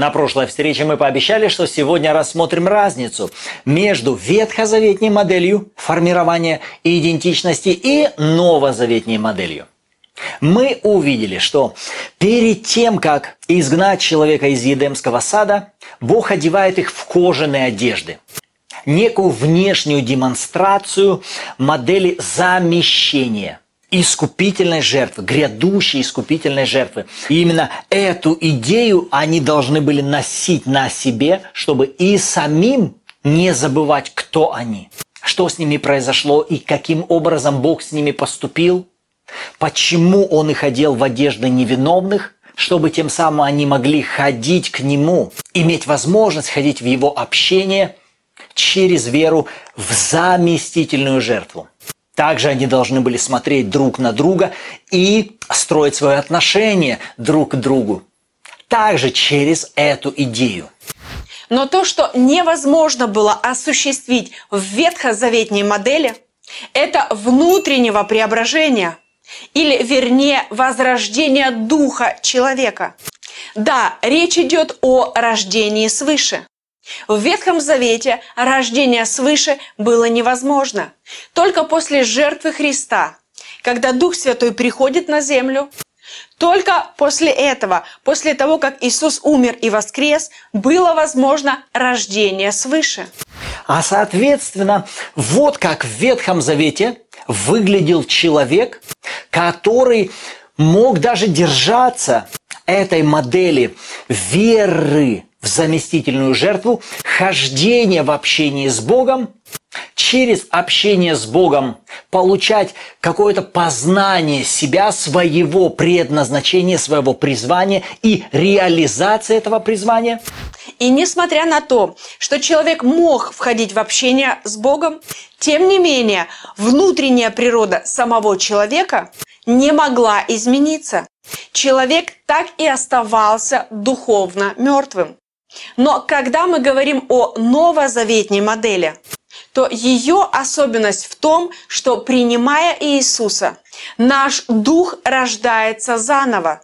На прошлой встрече мы пообещали, что сегодня рассмотрим разницу между ветхозаветней моделью формирования идентичности и новозаветней моделью. Мы увидели, что перед тем, как изгнать человека из Едемского сада, Бог одевает их в кожаные одежды. Некую внешнюю демонстрацию модели замещения – искупительной жертвы, грядущей искупительной жертвы. И именно эту идею они должны были носить на себе, чтобы и самим не забывать, кто они, что с ними произошло и каким образом Бог с ними поступил, почему Он их одел в одежды невиновных, чтобы тем самым они могли ходить к Нему, иметь возможность ходить в Его общение через веру в заместительную жертву. Также они должны были смотреть друг на друга и строить свое отношение друг к другу. Также через эту идею. Но то, что невозможно было осуществить в ветхозаветней модели, это внутреннего преображения, или вернее возрождения духа человека. Да, речь идет о рождении свыше. В Ветхом Завете рождение свыше было невозможно. Только после жертвы Христа, когда Дух Святой приходит на землю, только после этого, после того, как Иисус умер и воскрес, было возможно рождение свыше. А соответственно, вот как в Ветхом Завете выглядел человек, который мог даже держаться этой модели веры в заместительную жертву, хождение в общении с Богом, через общение с Богом получать какое-то познание себя, своего предназначения, своего призвания и реализация этого призвания. И несмотря на то, что человек мог входить в общение с Богом, тем не менее внутренняя природа самого человека не могла измениться. Человек так и оставался духовно мертвым. Но когда мы говорим о новозаветней модели, то ее особенность в том, что принимая Иисуса, наш дух рождается заново.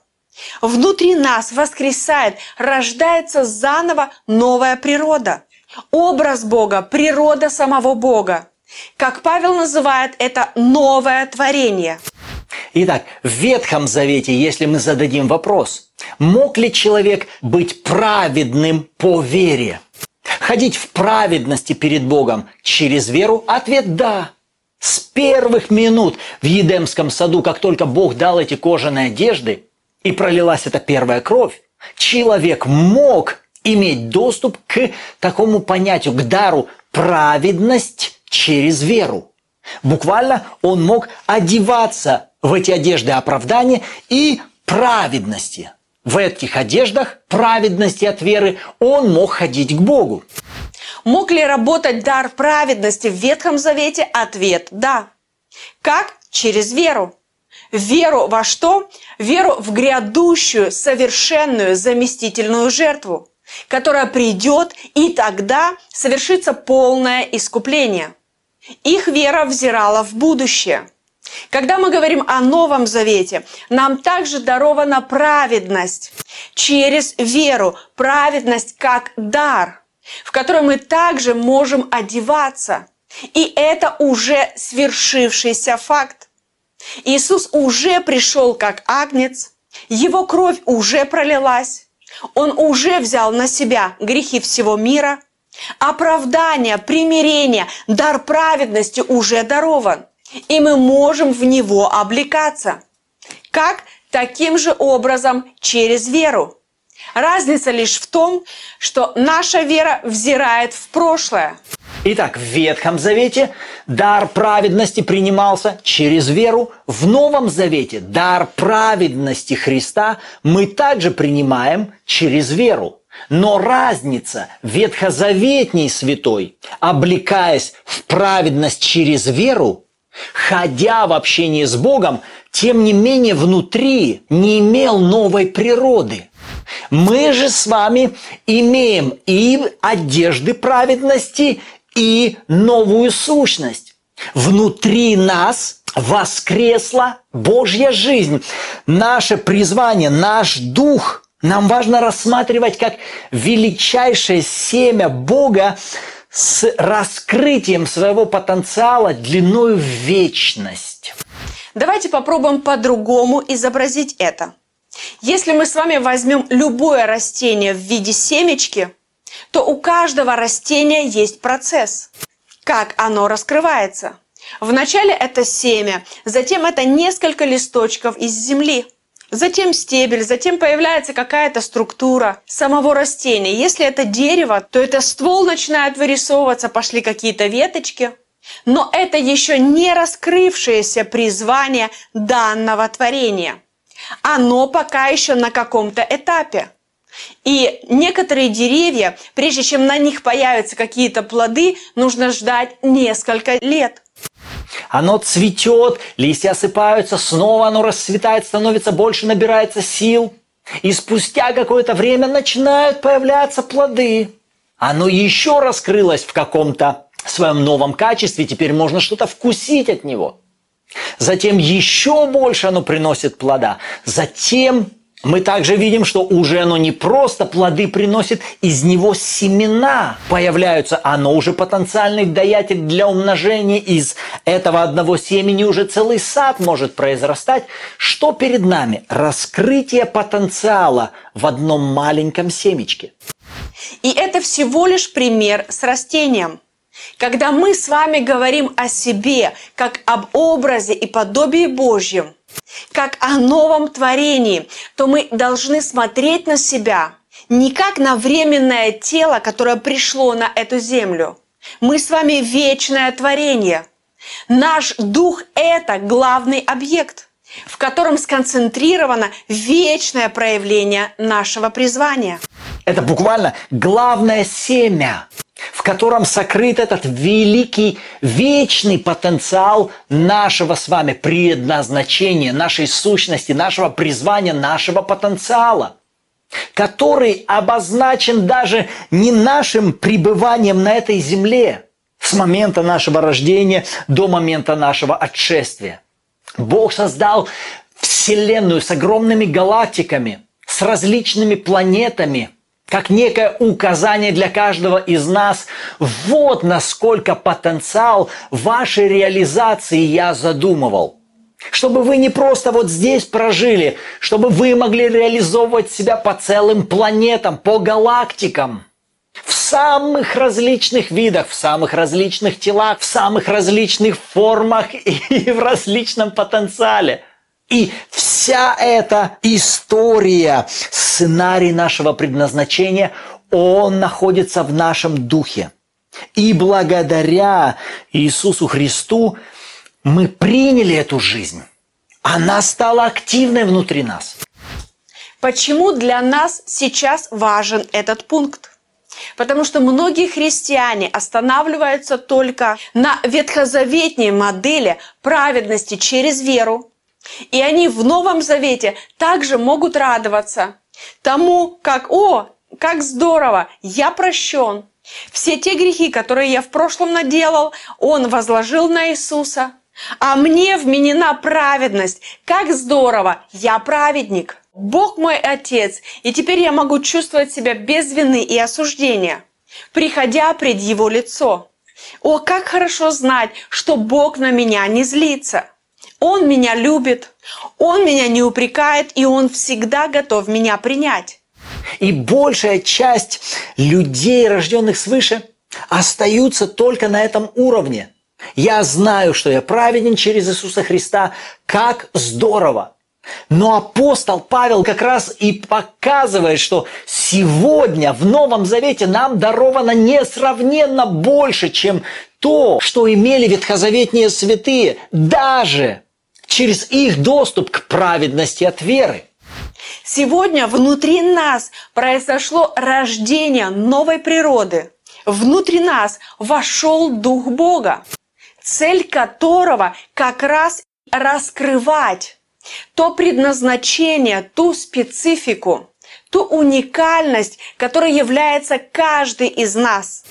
Внутри нас воскресает, рождается заново новая природа. Образ Бога, природа самого Бога. Как Павел называет это новое творение – Итак, в Ветхом Завете, если мы зададим вопрос, мог ли человек быть праведным по вере? Ходить в праведности перед Богом через веру? Ответ – да. С первых минут в Едемском саду, как только Бог дал эти кожаные одежды, и пролилась эта первая кровь, человек мог иметь доступ к такому понятию, к дару праведность через веру. Буквально он мог одеваться в эти одежды оправдания и праведности. В этих одеждах праведности от веры он мог ходить к Богу. Мог ли работать дар праведности в Ветхом Завете? Ответ – да. Как? Через веру. Веру во что? Веру в грядущую, совершенную, заместительную жертву, которая придет, и тогда совершится полное искупление. Их вера взирала в будущее – когда мы говорим о Новом Завете, нам также дарована праведность через веру, праведность как дар, в которой мы также можем одеваться. И это уже свершившийся факт. Иисус уже пришел как агнец, его кровь уже пролилась, он уже взял на себя грехи всего мира, оправдание, примирение, дар праведности уже дарован – и мы можем в него облекаться. Как? Таким же образом через веру. Разница лишь в том, что наша вера взирает в прошлое. Итак, в Ветхом Завете дар праведности принимался через веру. В Новом Завете дар праведности Христа мы также принимаем через веру. Но разница ветхозаветней святой, облекаясь в праведность через веру, ходя в общении с Богом, тем не менее внутри не имел новой природы. Мы же с вами имеем и одежды праведности, и новую сущность. Внутри нас воскресла Божья жизнь. Наше призвание, наш дух Нам важно рассматривать как величайшее семя Бога с раскрытием своего потенциала длиною в вечность. Давайте попробуем по-другому изобразить это. Если мы с вами возьмем любое растение в виде семечки, то у каждого растения есть процесс, как оно раскрывается. Вначале это семя, затем это несколько листочков из земли, затем стебель, затем появляется какая-то структура самого растения. Если это дерево, то это ствол начинает вырисовываться, пошли какие-то веточки. Но это еще не раскрывшееся призвание данного творения. Оно пока еще на каком-то этапе. И некоторые деревья, прежде чем на них появятся какие-то плоды, нужно ждать несколько лет. Оно цветет, листья осыпаются, снова оно расцветает, становится больше, набирается сил. И спустя какое-то время начинают появляться плоды. Оно еще раскрылось в каком-то своем новом качестве, теперь можно что-то вкусить от него. Затем еще больше оно приносит плода. Затем мы также видим, что уже оно не просто плоды приносит, из него семена появляются. Оно уже потенциальный даятель для умножения. Из этого одного семени уже целый сад может произрастать. Что перед нами? Раскрытие потенциала в одном маленьком семечке. И это всего лишь пример с растением. Когда мы с вами говорим о себе как об образе и подобии Божьем, как о новом творении, то мы должны смотреть на себя не как на временное тело, которое пришло на эту землю. Мы с вами вечное творение. Наш дух – это главный объект, в котором сконцентрировано вечное проявление нашего призвания. Это буквально главное семя в котором сокрыт этот великий, вечный потенциал нашего с вами предназначения, нашей сущности, нашего призвания, нашего потенциала, который обозначен даже не нашим пребыванием на этой земле с момента нашего рождения до момента нашего отшествия. Бог создал Вселенную с огромными галактиками, с различными планетами – как некое указание для каждого из нас. Вот насколько потенциал вашей реализации я задумывал. Чтобы вы не просто вот здесь прожили, чтобы вы могли реализовывать себя по целым планетам, по галактикам. В самых различных видах, в самых различных телах, в самых различных формах и в различном потенциале – и вся эта история, сценарий нашего предназначения, он находится в нашем духе. И благодаря Иисусу Христу мы приняли эту жизнь. Она стала активной внутри нас. Почему для нас сейчас важен этот пункт? Потому что многие христиане останавливаются только на ветхозаветней модели праведности через веру, и они в Новом Завете также могут радоваться тому, как «О, как здорово, я прощен». Все те грехи, которые я в прошлом наделал, Он возложил на Иисуса. А мне вменена праведность. Как здорово, я праведник. Бог мой Отец, и теперь я могу чувствовать себя без вины и осуждения, приходя пред Его лицо. О, как хорошо знать, что Бог на меня не злится. Он меня любит, Он меня не упрекает, и Он всегда готов меня принять. И большая часть людей, рожденных свыше, остаются только на этом уровне. Я знаю, что я праведен через Иисуса Христа. Как здорово! Но апостол Павел как раз и показывает, что сегодня в Новом Завете нам даровано несравненно больше, чем то, что имели ветхозаветные святые. Даже через их доступ к праведности от веры. Сегодня внутри нас произошло рождение новой природы. Внутри нас вошел Дух Бога, цель которого как раз раскрывать то предназначение, ту специфику, ту уникальность, которая является каждый из нас.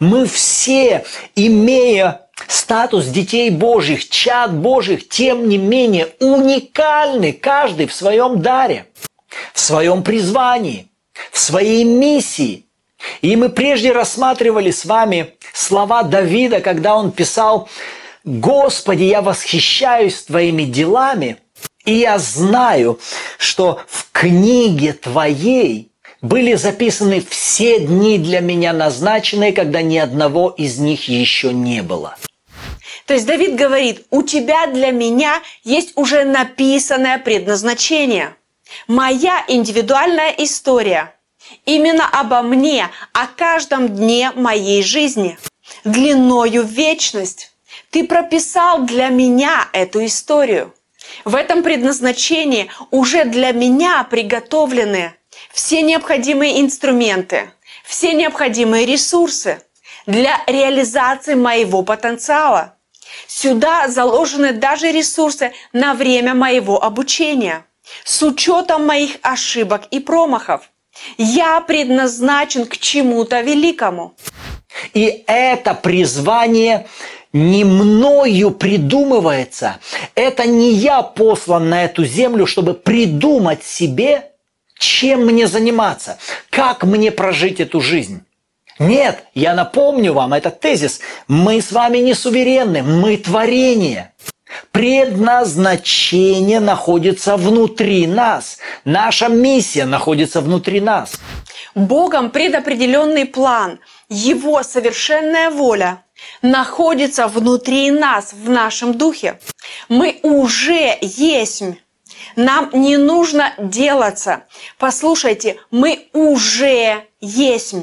Мы все, имея статус детей Божьих, чад Божьих, тем не менее уникальны каждый в своем даре. в своем призвании, в своей миссии. И мы прежде рассматривали с вами слова Давида, когда он писал «Господи, я восхищаюсь Твоими делами, и я знаю, что в книге Твоей были записаны все дни для меня назначенные, когда ни одного из них еще не было». То есть Давид говорит, у тебя для меня есть уже написанное предназначение. Моя индивидуальная история. Именно обо мне, о каждом дне моей жизни. Длиною вечность. Ты прописал для меня эту историю. В этом предназначении уже для меня приготовлены все необходимые инструменты, все необходимые ресурсы для реализации моего потенциала. Сюда заложены даже ресурсы на время моего обучения, с учетом моих ошибок и промахов. Я предназначен к чему-то великому. И это призвание не мною придумывается. Это не я послан на эту землю, чтобы придумать себе, чем мне заниматься, как мне прожить эту жизнь. Нет, я напомню вам этот тезис. Мы с вами не суверенны, мы творение. Предназначение находится внутри нас. Наша миссия находится внутри нас. Богом предопределенный план, Его совершенная воля находится внутри нас, в нашем духе. Мы уже есть. Нам не нужно делаться. Послушайте, мы уже есть.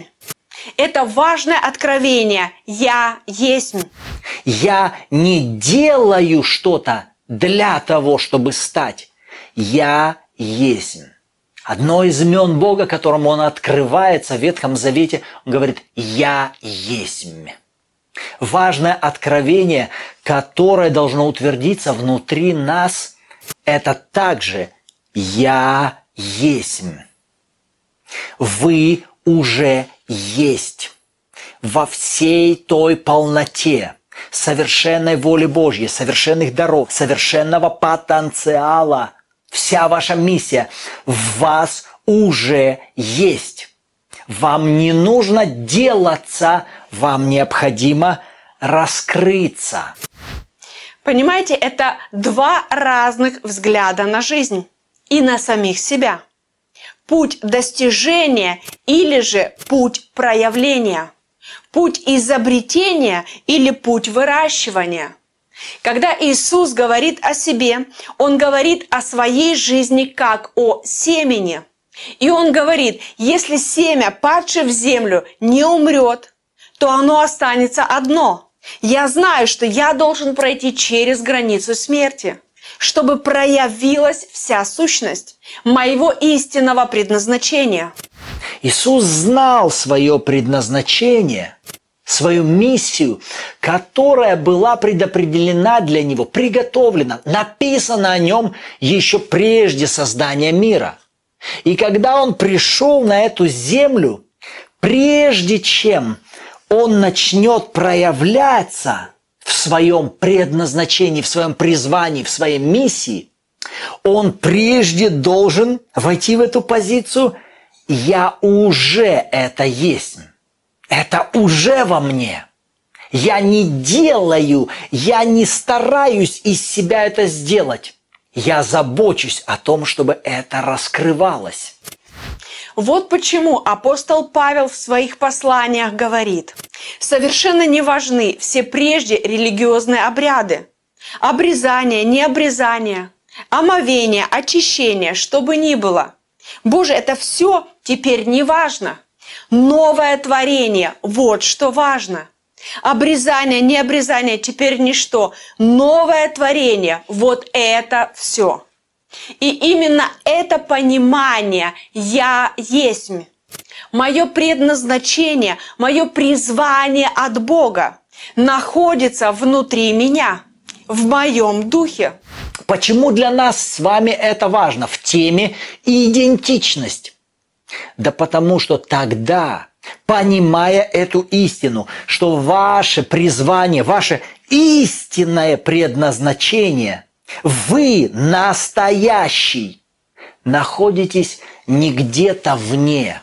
Это важное откровение. Я есть. Я не делаю что-то для того, чтобы стать. Я есть. Одно из имен Бога, которому Он открывается в Ветхом Завете, Он говорит «Я есть». Важное откровение, которое должно утвердиться внутри нас, это также «Я есть». Вы уже есть во всей той полноте совершенной воли Божьей, совершенных даров, совершенного потенциала. Вся ваша миссия в вас уже есть. Вам не нужно делаться, вам необходимо раскрыться. Понимаете, это два разных взгляда на жизнь и на самих себя – путь достижения или же путь проявления, путь изобретения или путь выращивания. Когда Иисус говорит о себе, Он говорит о своей жизни как о семени. И Он говорит, если семя, падшее в землю, не умрет, то оно останется одно. Я знаю, что я должен пройти через границу смерти чтобы проявилась вся сущность моего истинного предназначения. Иисус знал свое предназначение, свою миссию, которая была предопределена для него, приготовлена, написана о нем еще прежде создания мира. И когда он пришел на эту землю, прежде чем он начнет проявляться – в своем предназначении, в своем призвании, в своей миссии, он прежде должен войти в эту позицию «я уже это есть». Это уже во мне. Я не делаю, я не стараюсь из себя это сделать. Я забочусь о том, чтобы это раскрывалось. Вот почему апостол Павел в своих посланиях говорит, совершенно не важны все прежде религиозные обряды, обрезание, необрезание, омовение, очищение, что бы ни было. Боже, это все теперь не важно. Новое творение – вот что важно. Обрезание, необрезание теперь ничто. Новое творение – вот это все. И именно это понимание «я есть», мое предназначение, мое призвание от Бога находится внутри меня, в моем духе. Почему для нас с вами это важно в теме идентичность? Да потому что тогда, понимая эту истину, что ваше призвание, ваше истинное предназначение – вы настоящий находитесь не где-то вне.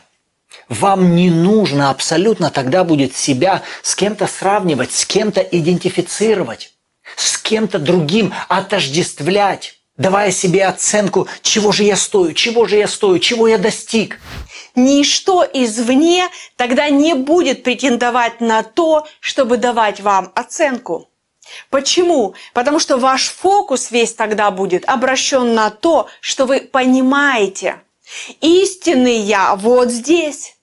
Вам не нужно абсолютно тогда будет себя с кем-то сравнивать, с кем-то идентифицировать, с кем-то другим отождествлять, давая себе оценку, чего же я стою, чего же я стою, чего я достиг. Ничто извне тогда не будет претендовать на то, чтобы давать вам оценку. Почему? Потому что ваш фокус весь тогда будет обращен на то, что вы понимаете. Истинный я вот здесь.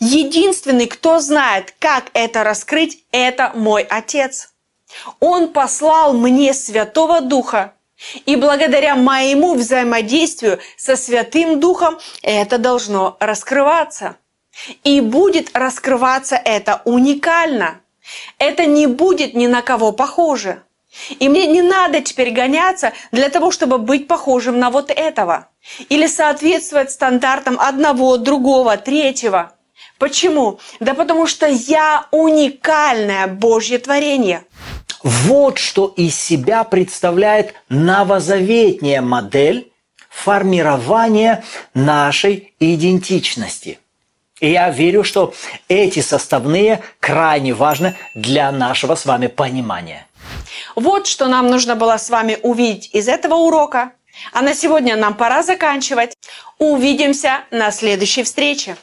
Единственный, кто знает, как это раскрыть, это мой Отец. Он послал мне Святого Духа, и благодаря моему взаимодействию со Святым Духом это должно раскрываться. И будет раскрываться это уникально. Это не будет ни на кого похоже. И мне не надо теперь гоняться для того, чтобы быть похожим на вот этого. Или соответствовать стандартам одного, другого, третьего. Почему? Да потому что я уникальное Божье творение. Вот что из себя представляет новозаветняя модель формирования нашей идентичности. И я верю, что эти составные крайне важны для нашего с вами понимания. Вот что нам нужно было с вами увидеть из этого урока. А на сегодня нам пора заканчивать. Увидимся на следующей встрече.